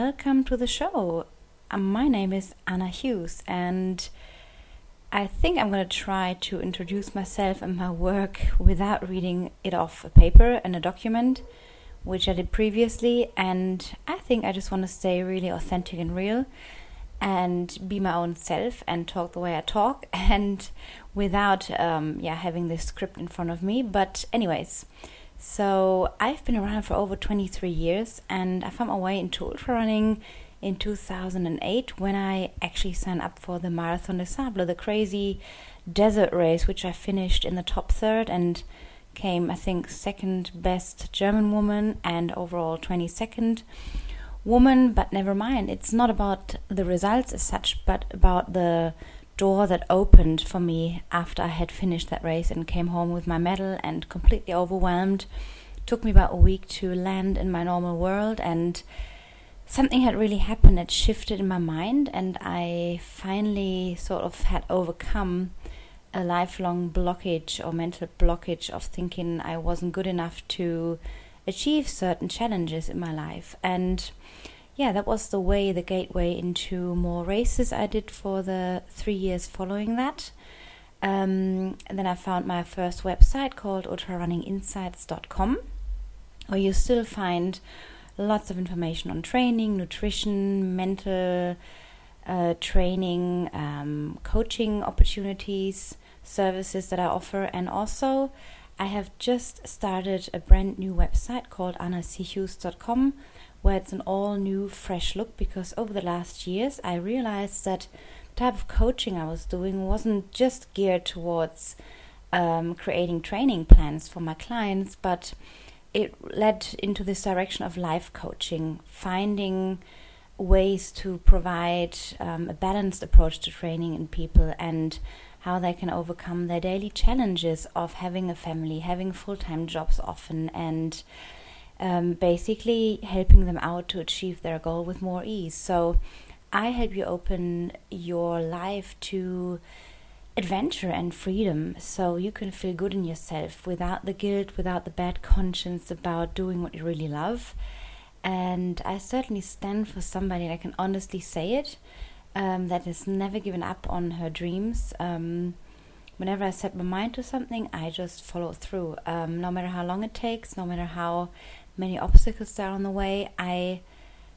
welcome to the show. Um, my name is Anna Hughes, and I think I'm going to try to introduce myself and my work without reading it off a paper and a document, which I did previously. And I think I just want to stay really authentic and real and be my own self and talk the way I talk and without um, yeah having this script in front of me. But anyways, so I've been around for over 23 years and I found my way into ultra running in 2008 when I actually signed up for the Marathon des Sables, the crazy desert race, which I finished in the top third and came, I think, second best German woman and overall 22nd woman. But never mind, it's not about the results as such, but about the door that opened for me after I had finished that race and came home with my medal and completely overwhelmed. It took me about a week to land in my normal world and something had really happened that shifted in my mind, and I finally sort of had overcome a lifelong blockage or mental blockage of thinking I wasn't good enough to achieve certain challenges in my life. And yeah, that was the way, the gateway into more races I did for the three years following that. Um, and then I found my first website called ultrarunninginsights.com, where you still find lots of information on training, nutrition, mental uh, training, um, coaching opportunities, services that I offer, and also I have just started a brand new website called annachughes.com where it's an all new, fresh look because over the last years I realized that the type of coaching I was doing wasn't just geared towards um, creating training plans for my clients, but it led into this direction of life coaching, finding ways to provide um, a balanced approach to training in people and how they can overcome their daily challenges of having a family, having full time jobs often, and um, basically helping them out to achieve their goal with more ease. So, I help you open your life to adventure and freedom so you can feel good in yourself without the guilt, without the bad conscience about doing what you really love. And I certainly stand for somebody that can honestly say it, um, that has never given up on her dreams. Um, whenever I set my mind to something, I just follow through. Um, no matter how long it takes, no matter how many obstacles are on the way, I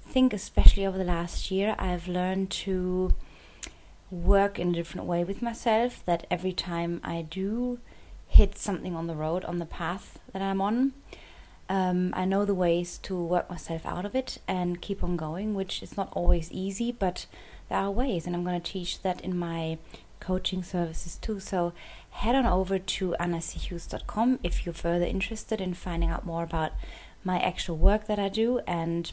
think, especially over the last year, I've learned to work in a different way with myself that every time I do hit something on the road, on the path that I'm on, um, I know the ways to work myself out of it and keep on going, which is not always easy, but there are ways, and I'm going to teach that in my coaching services too. So head on over to annachughes.com if you're further interested in finding out more about my actual work that I do and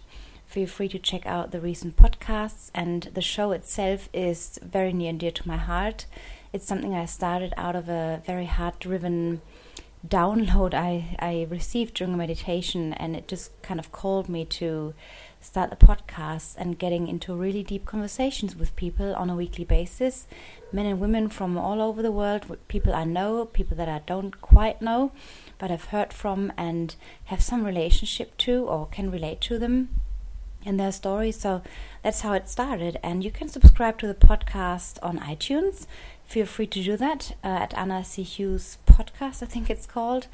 Feel free to check out the recent podcasts, and the show itself is very near and dear to my heart. It's something I started out of a very heart driven download I, I received during a meditation, and it just kind of called me to start the podcast and getting into really deep conversations with people on a weekly basis. Men and women from all over the world, people I know, people that I don't quite know, but I've heard from and have some relationship to or can relate to them and their stories. So that's how it started. And you can subscribe to the podcast on iTunes. Feel free to do that uh, at Anna C. Hughes Podcast, I think it's called.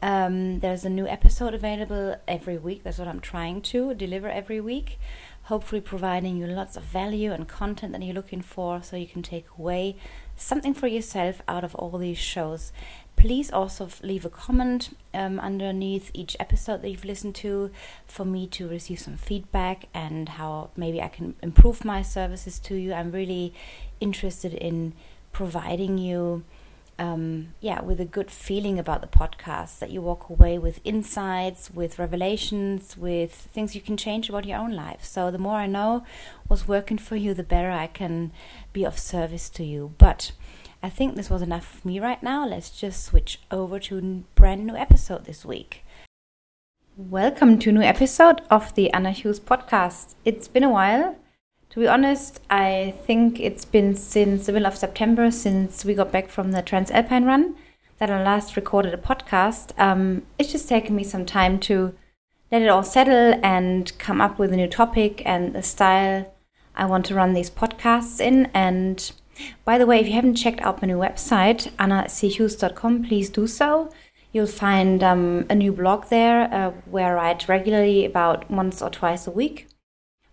Um, there's a new episode available every week. That's what I'm trying to deliver every week. Hopefully, providing you lots of value and content that you're looking for so you can take away something for yourself out of all these shows. Please also leave a comment um, underneath each episode that you've listened to for me to receive some feedback and how maybe I can improve my services to you. I'm really interested in providing you. Um, yeah, with a good feeling about the podcast, that you walk away with insights, with revelations, with things you can change about your own life. So, the more I know what's working for you, the better I can be of service to you. But I think this was enough of me right now. Let's just switch over to a brand new episode this week. Welcome to a new episode of the Anna Hughes podcast. It's been a while. To be honest, I think it's been since the middle of September since we got back from the Transalpine run that I last recorded a podcast. Um, it's just taken me some time to let it all settle and come up with a new topic and the style I want to run these podcasts in. And by the way, if you haven't checked out my new website, annachughes.com, please do so. You'll find um, a new blog there uh, where I write regularly about once or twice a week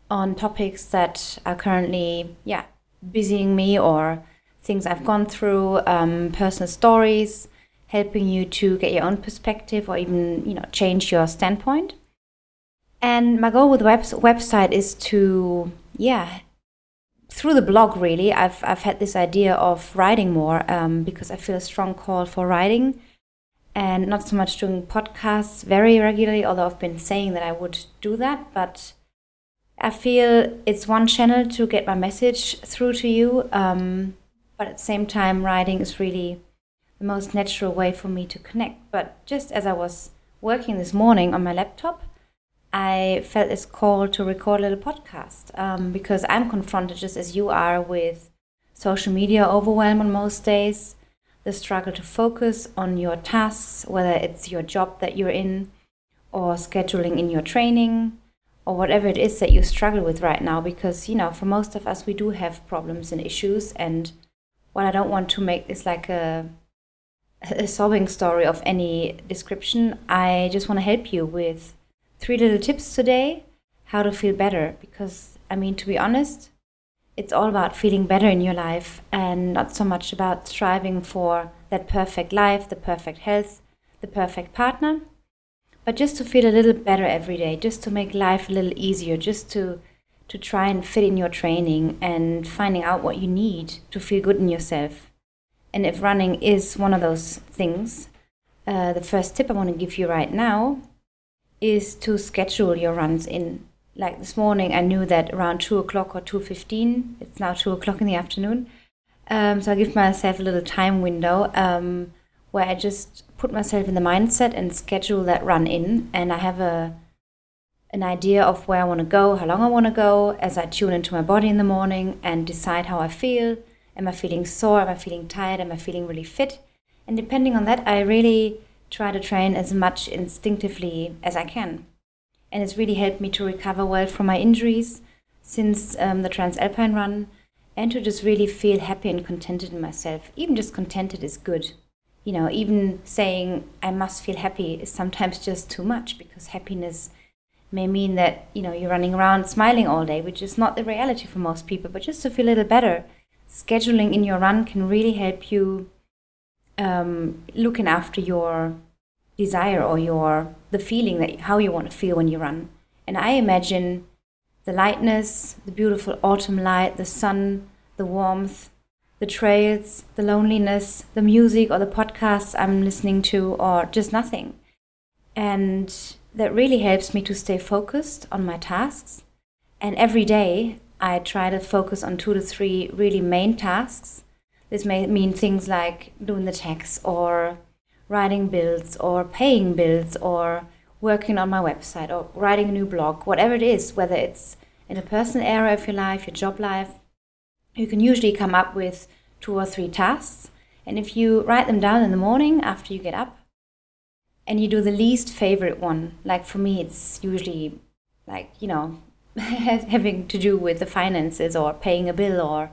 on topics that are currently, yeah, busying me or things I've gone through, um, personal stories, helping you to get your own perspective or even, you know, change your standpoint. And my goal with the web- website is to, yeah, through the blog really, I've, I've had this idea of writing more um, because I feel a strong call for writing and not so much doing podcasts very regularly, although I've been saying that I would do that. But I feel it's one channel to get my message through to you. Um, but at the same time, writing is really the most natural way for me to connect. But just as I was working this morning on my laptop, I felt this call to record a little podcast um, because I'm confronted just as you are with social media overwhelm on most days, the struggle to focus on your tasks, whether it's your job that you're in or scheduling in your training or whatever it is that you struggle with right now because you know for most of us we do have problems and issues and what I don't want to make is like a a sobbing story of any description, I just want to help you with three little tips today how to feel better because I mean to be honest it's all about feeling better in your life and not so much about striving for that perfect life, the perfect health, the perfect partner, but just to feel a little better every day, just to make life a little easier, just to to try and fit in your training and finding out what you need to feel good in yourself. And if running is one of those things, uh, the first tip I want to give you right now is to schedule your runs in. Like this morning, I knew that around two o'clock or two fifteen. It's now two o'clock in the afternoon, um, so I give myself a little time window um, where I just put myself in the mindset and schedule that run in, and I have a an idea of where I want to go, how long I want to go, as I tune into my body in the morning and decide how I feel. Am I feeling sore? Am I feeling tired? Am I feeling really fit? And depending on that, I really try to train as much instinctively as I can. And it's really helped me to recover well from my injuries since um, the Transalpine run and to just really feel happy and contented in myself. Even just contented is good. You know, even saying I must feel happy is sometimes just too much because happiness may mean that, you know, you're running around smiling all day, which is not the reality for most people. But just to feel a little better, scheduling in your run can really help you um, looking after your desire or your the feeling that how you want to feel when you run. And I imagine the lightness, the beautiful autumn light, the sun, the warmth, the trails, the loneliness, the music or the podcasts I'm listening to, or just nothing. And that really helps me to stay focused on my tasks. And every day I try to focus on two to three really main tasks this may mean things like doing the tax or writing bills or paying bills or working on my website or writing a new blog, whatever it is, whether it's in a personal area of your life, your job life, you can usually come up with two or three tasks. And if you write them down in the morning after you get up and you do the least favorite one, like for me, it's usually like, you know, having to do with the finances or paying a bill or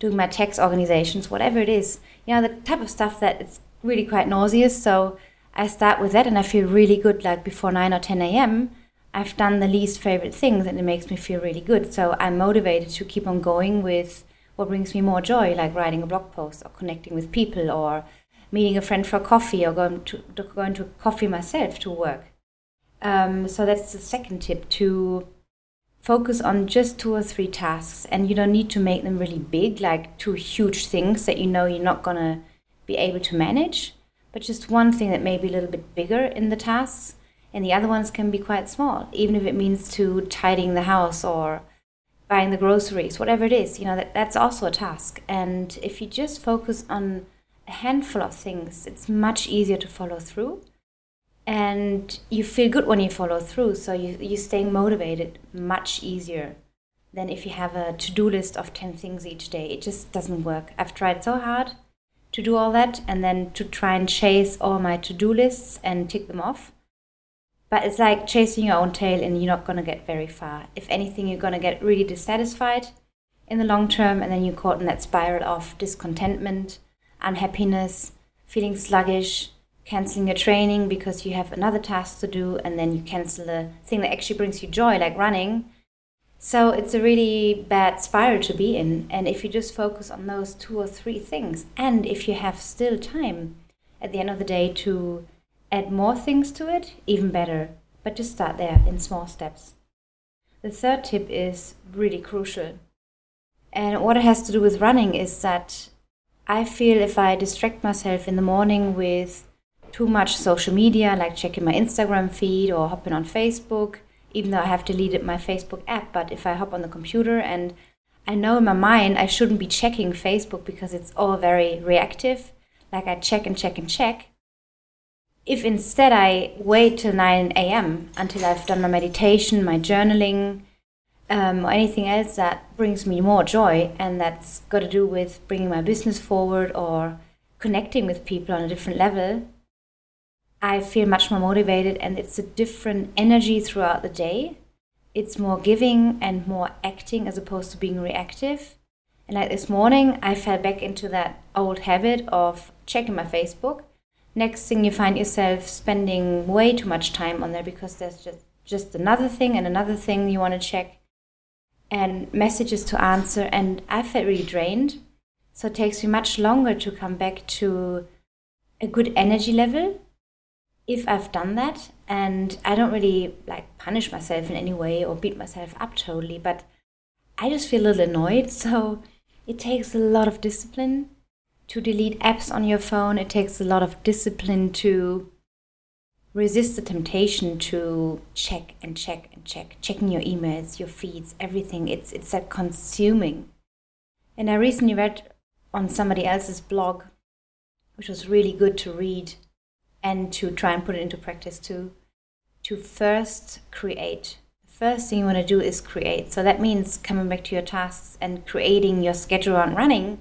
doing my tax organizations, whatever it is, you know, the type of stuff that it's really quite nauseous. So I start with that and I feel really good. Like before 9 or 10 a.m., I've done the least favorite things and it makes me feel really good. So I'm motivated to keep on going with what brings me more joy, like writing a blog post or connecting with people or meeting a friend for coffee or going to, going to coffee myself to work. Um, so that's the second tip to focus on just two or three tasks and you don't need to make them really big like two huge things that you know you're not going to be able to manage but just one thing that may be a little bit bigger in the tasks and the other ones can be quite small even if it means to tidying the house or buying the groceries whatever it is you know that, that's also a task. And if you just focus on a handful of things it's much easier to follow through and you feel good when you follow through so you, you're staying motivated much easier than if you have a to-do list of 10 things each day. It just doesn't work. I've tried so hard to do all that and then to try and chase all my to-do lists and tick them off. But it's like chasing your own tail and you're not going to get very far. If anything, you're going to get really dissatisfied in the long term and then you're caught in that spiral of discontentment, unhappiness, feeling sluggish, canceling your training because you have another task to do and then you cancel the thing that actually brings you joy, like running. So it's a really bad spiral to be in. And if you just focus on those two or three things, and if you have still time at the end of the day to add more things to it, even better. But just start there in small steps. The third tip is really crucial. And what it has to do with running is that I feel if I distract myself in the morning with too much social media, like checking my Instagram feed or hopping on Facebook, even though I have deleted my Facebook app, but if I hop on the computer and I know in my mind I shouldn't be checking Facebook because it's all very reactive, like I check and check and check. If instead I wait till 9 a.m. until I've done my meditation, my journaling, um, or anything else that brings me more joy and that's got to do with bringing my business forward or connecting with people on a different level, I feel much more motivated and it's a different energy throughout the day. It's more giving and more acting as opposed to being reactive. And like this morning, I fell back into that old habit of checking my Facebook. Next thing you find yourself spending way too much time on there because there's just, just another thing and another thing you want to check and messages to answer. And I felt really drained. So it takes me much longer to come back to a good energy level if I've done that, and I don't really like punish myself in any way or beat myself up totally, but I just feel a little annoyed. So it takes a lot of discipline to delete apps on your phone. It takes a lot of discipline to resist the temptation to check and check and check, checking your emails, your feeds, everything. It's it's that consuming. And I recently read on somebody else's blog, which was really good to read and to try and put it into practice too, to first create. The first thing you want to do is create. So that means coming back to your tasks and creating your schedule on running,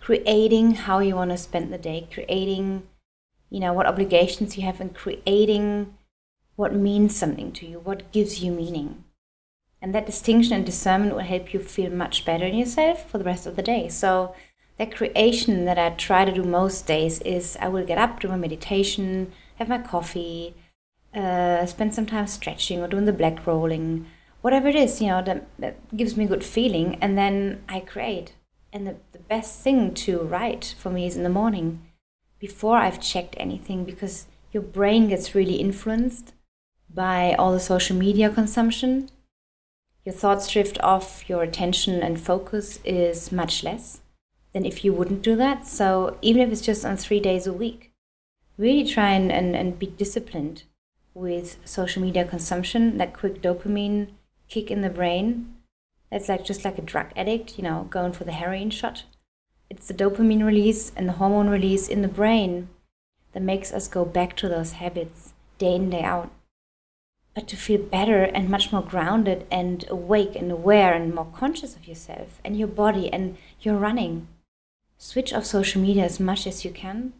creating how you want to spend the day, creating, you know, what obligations you have, and creating what means something to you, what gives you meaning. And that distinction and discernment will help you feel much better in yourself for the rest of the day. So that creation that I try to do most days is I will get up, do my meditation, have my coffee, uh, spend some time stretching or doing the black rolling, whatever it is, you know, that, that gives me a good feeling. And then I create. And the, the best thing to write for me is in the morning before I've checked anything because your brain gets really influenced by all the social media consumption. Your thoughts drift off, your attention and focus is much less than if you wouldn't do that. So even if it's just on three days a week, really try and, and, and be disciplined with social media consumption, that quick dopamine kick in the brain. It's like just like a drug addict, you know, going for the heroin shot. It's the dopamine release and the hormone release in the brain that makes us go back to those habits day in, day out. But to feel better and much more grounded and awake and aware and more conscious of yourself and your body and your running switch off social media as much as you can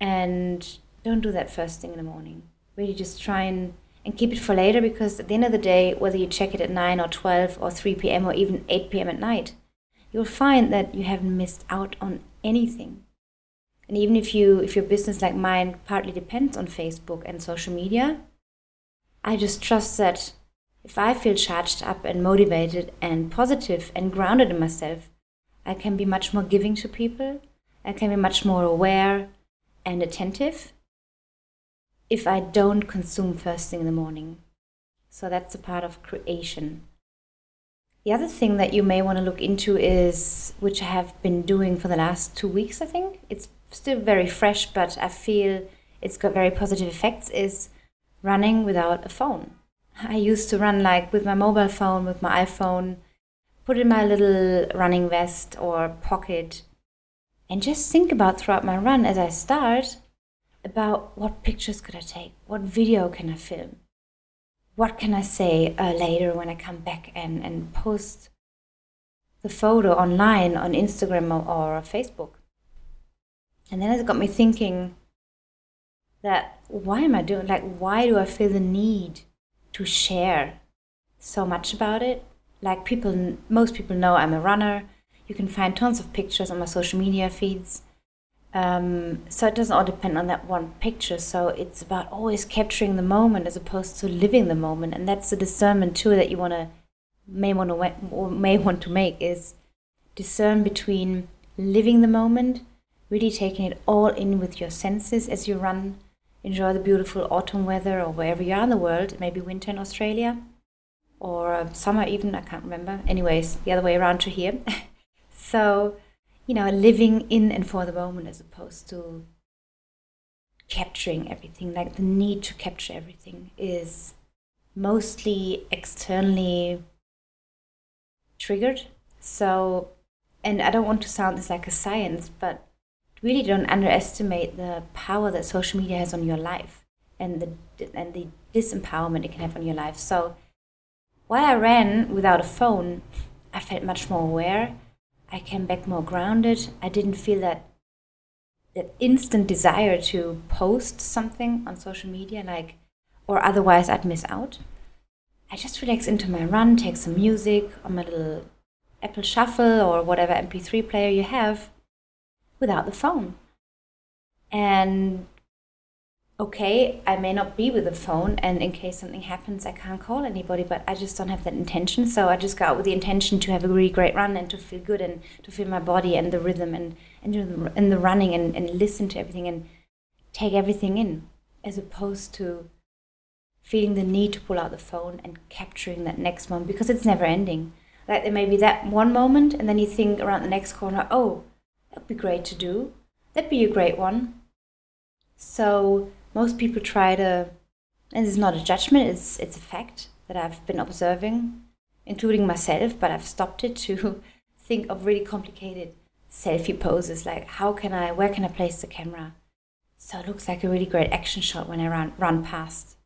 and don't do that first thing in the morning. Really just try and, and keep it for later because at the end of the day, whether you check it at 9 or 12 or 3 p.m. or even 8 p.m. at night, you'll find that you haven't missed out on anything. And even if you if your business like mine partly depends on Facebook and social media, I just trust that if I feel charged up and motivated and positive and grounded in myself, I can be much more giving to people. I can be much more aware and attentive if I don't consume first thing in the morning. So that's a part of creation. The other thing that you may want to look into is, which I have been doing for the last two weeks, I think. It's still very fresh, but I feel it's got very positive effects, is running without a phone. I used to run like with my mobile phone, with my iPhone, put in my little running vest or pocket, and just think about throughout my run as I start about what pictures could I take, what video can I film, what can I say uh, later when I come back and, and post the photo online on Instagram or, or Facebook. And then it got me thinking that why am I doing like why do I feel the need to share so much about it? Like people, most people know I'm a runner. You can find tons of pictures on my social media feeds. Um, so it doesn't all depend on that one picture. So it's about always capturing the moment as opposed to living the moment, and that's the discernment too that you want to may want to may want to make is discern between living the moment, really taking it all in with your senses as you run, enjoy the beautiful autumn weather or wherever you are in the world, maybe winter in Australia or uh, summer even, I can't remember. Anyways, the other way around to here. so, you know, living in and for the moment as opposed to capturing everything, like the need to capture everything is mostly externally triggered. So, and I don't want to sound this like a science, but really don't underestimate the power that social media has on your life and the and the disempowerment it can have on your life. So, while I ran without a phone, I felt much more aware. I came back more grounded. I didn't feel that that instant desire to post something on social media, like, or otherwise I'd miss out. I just relax into my run, take some music on my little Apple Shuffle or whatever MP3 player you have without the phone. And okay, I may not be with the phone, and in case something happens, I can't call anybody, but I just don't have that intention. So I just go out with the intention to have a really great run and to feel good and to feel my body and the rhythm and, and, and the running and, and listen to everything and take everything in, as opposed to feeling the need to pull out the phone and capturing that next moment because it's never ending. Like there may be that one moment, and then you think around the next corner, oh, that'd be great to do. That'd be a great one. So most people try to, and it's not a judgment, it's, it's a fact that I've been observing, including myself, but I've stopped it to think of really complicated selfie poses like how can I, where can I place the camera? So it looks like a really great action shot when I run, run past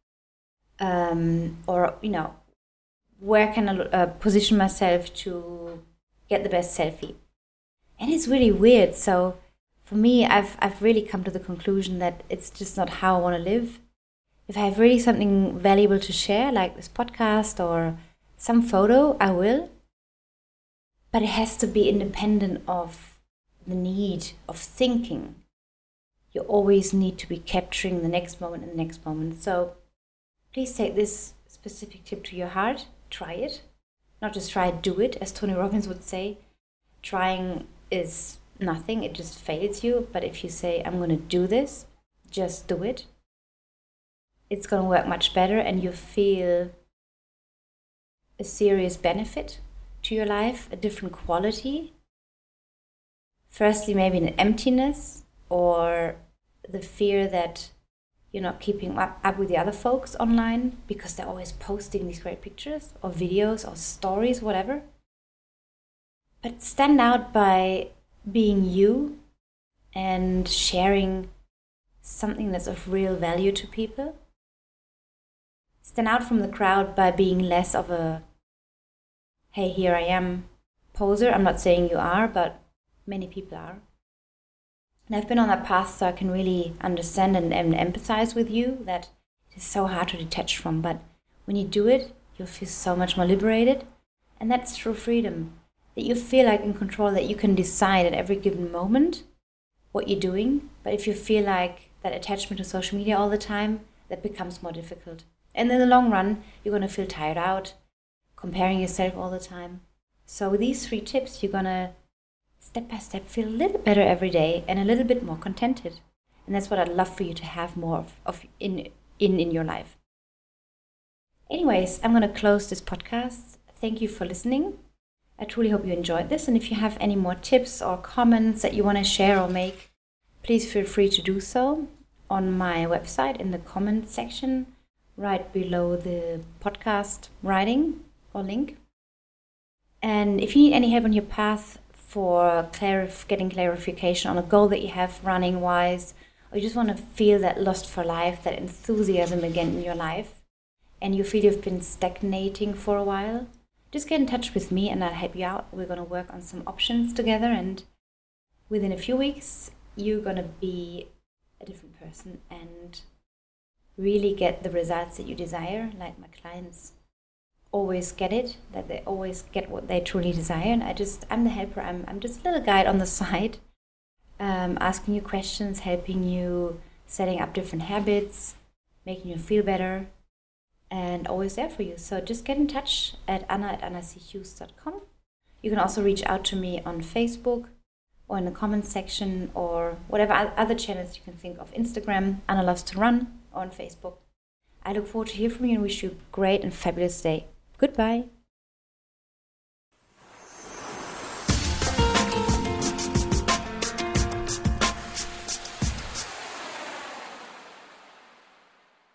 um, or you know where can I uh, position myself to get the best selfie and it's really weird so for me I've, I've really come to the conclusion that it's just not how I want to live if I have really something valuable to share like this podcast or some photo I will but it has to be independent of the need of thinking you always need to be capturing the next moment and the next moment so Please take this specific tip to your heart. Try it. Not just try it, do it, as Tony Robbins would say. Trying is nothing, it just fails you. But if you say, I'm going to do this, just do it, it's going to work much better and you feel a serious benefit to your life, a different quality. Firstly, maybe an emptiness or the fear that you're not keeping up, up with the other folks online because they're always posting these great pictures or videos or stories, whatever. But stand out by being you and sharing something that's of real value to people. Stand out from the crowd by being less of a, hey, here I am poser. I'm not saying you are, but many people are. And I've been on that path so I can really understand and, and empathize with you that it is so hard to detach from. But when you do it, you'll feel so much more liberated. And that's true freedom. That you feel like in control, that you can decide at every given moment what you're doing. But if you feel like that attachment to social media all the time, that becomes more difficult. And in the long run, you're going to feel tired out, comparing yourself all the time. So, with these three tips, you're going to step by step feel a little better every day and a little bit more contented. And that's what I'd love for you to have more of, of in, in, in your life. Anyways, I'm going to close this podcast. Thank you for listening. I truly hope you enjoyed this. And if you have any more tips or comments that you want to share or make, please feel free to do so on my website in the comment section right below the podcast writing or link. And if you need any help on your path, for clarif- getting clarification on a goal that you have running wise, or you just want to feel that lust for life, that enthusiasm again in your life, and you feel you've been stagnating for a while, just get in touch with me and I'll help you out. We're going to work on some options together, and within a few weeks, you're going to be a different person and really get the results that you desire. Like my clients always get it, that they always get what they truly desire. And I just, I'm the helper. I'm, I'm just a little guide on the side, um, asking you questions, helping you setting up different habits, making you feel better, and always there for you. So just get in touch at anna at annachughes.com. You can also reach out to me on Facebook or in the comments section or whatever other channels you can think of. Instagram, Anna Loves to Run, or on Facebook. I look forward to hear from you and wish you a great and fabulous day. Goodbye.